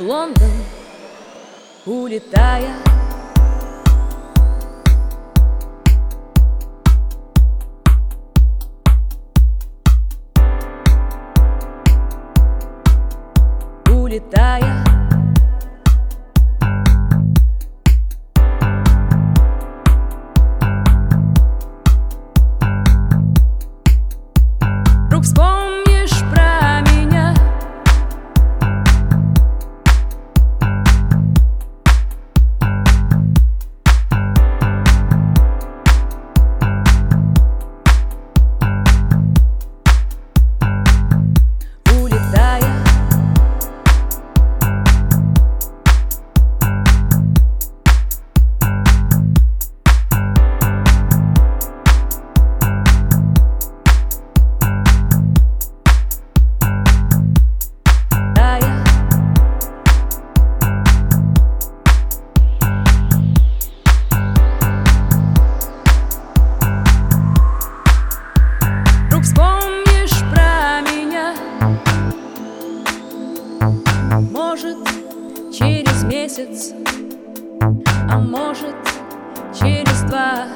Лондон, улетая. Улетая А может, через два.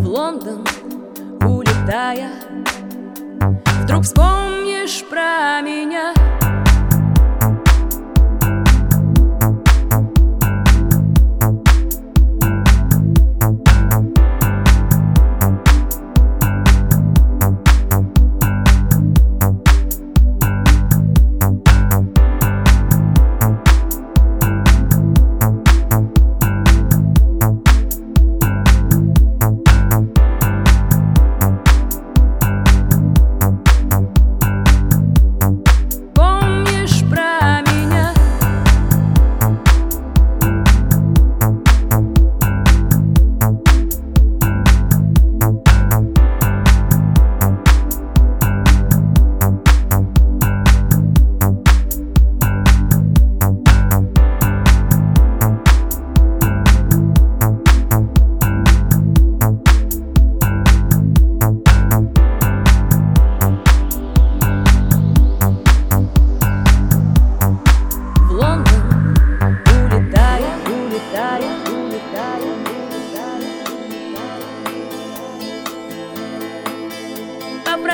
В Лондон улетая Вдруг вспомнишь про меня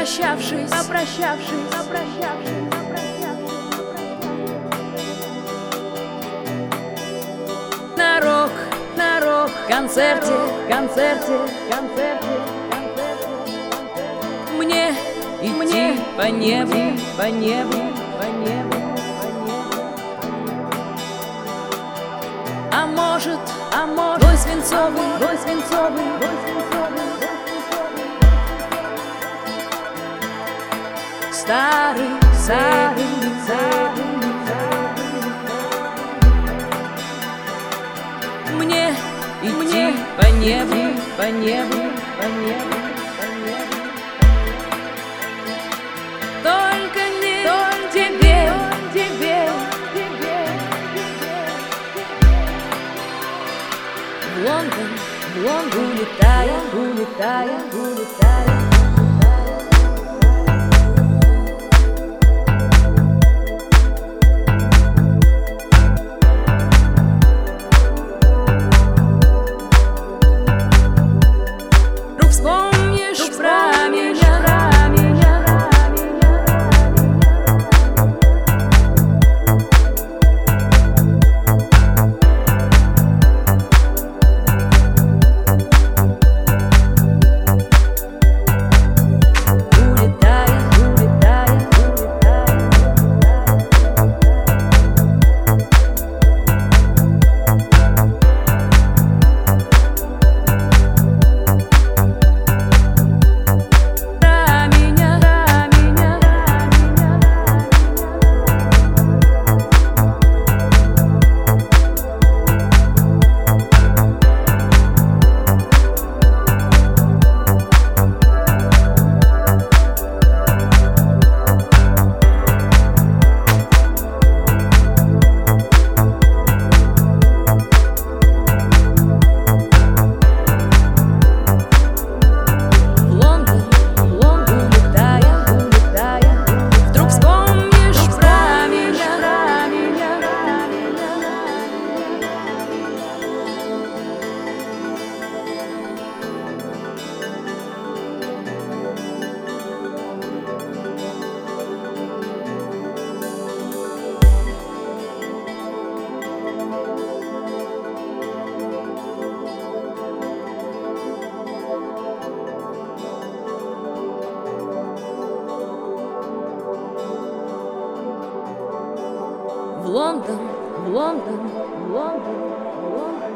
Попрощавшись, попрощавшись, попрощавшись. На рок, на рок, концерте, концерте, концерте, концерте. Мне идти по небу, по небу, по небу. А может, а может, бой свинцовый, бой свинцовый, бой свинцовый. Старый, старый, старый. Мне идти по небу, по небу, по небу, по небу. Только не тебе, тебе, тебе, В Лондон, в Лондон, улетая, улетая, улетая. Лондон, в Лондон, в Лондон, в Лондон.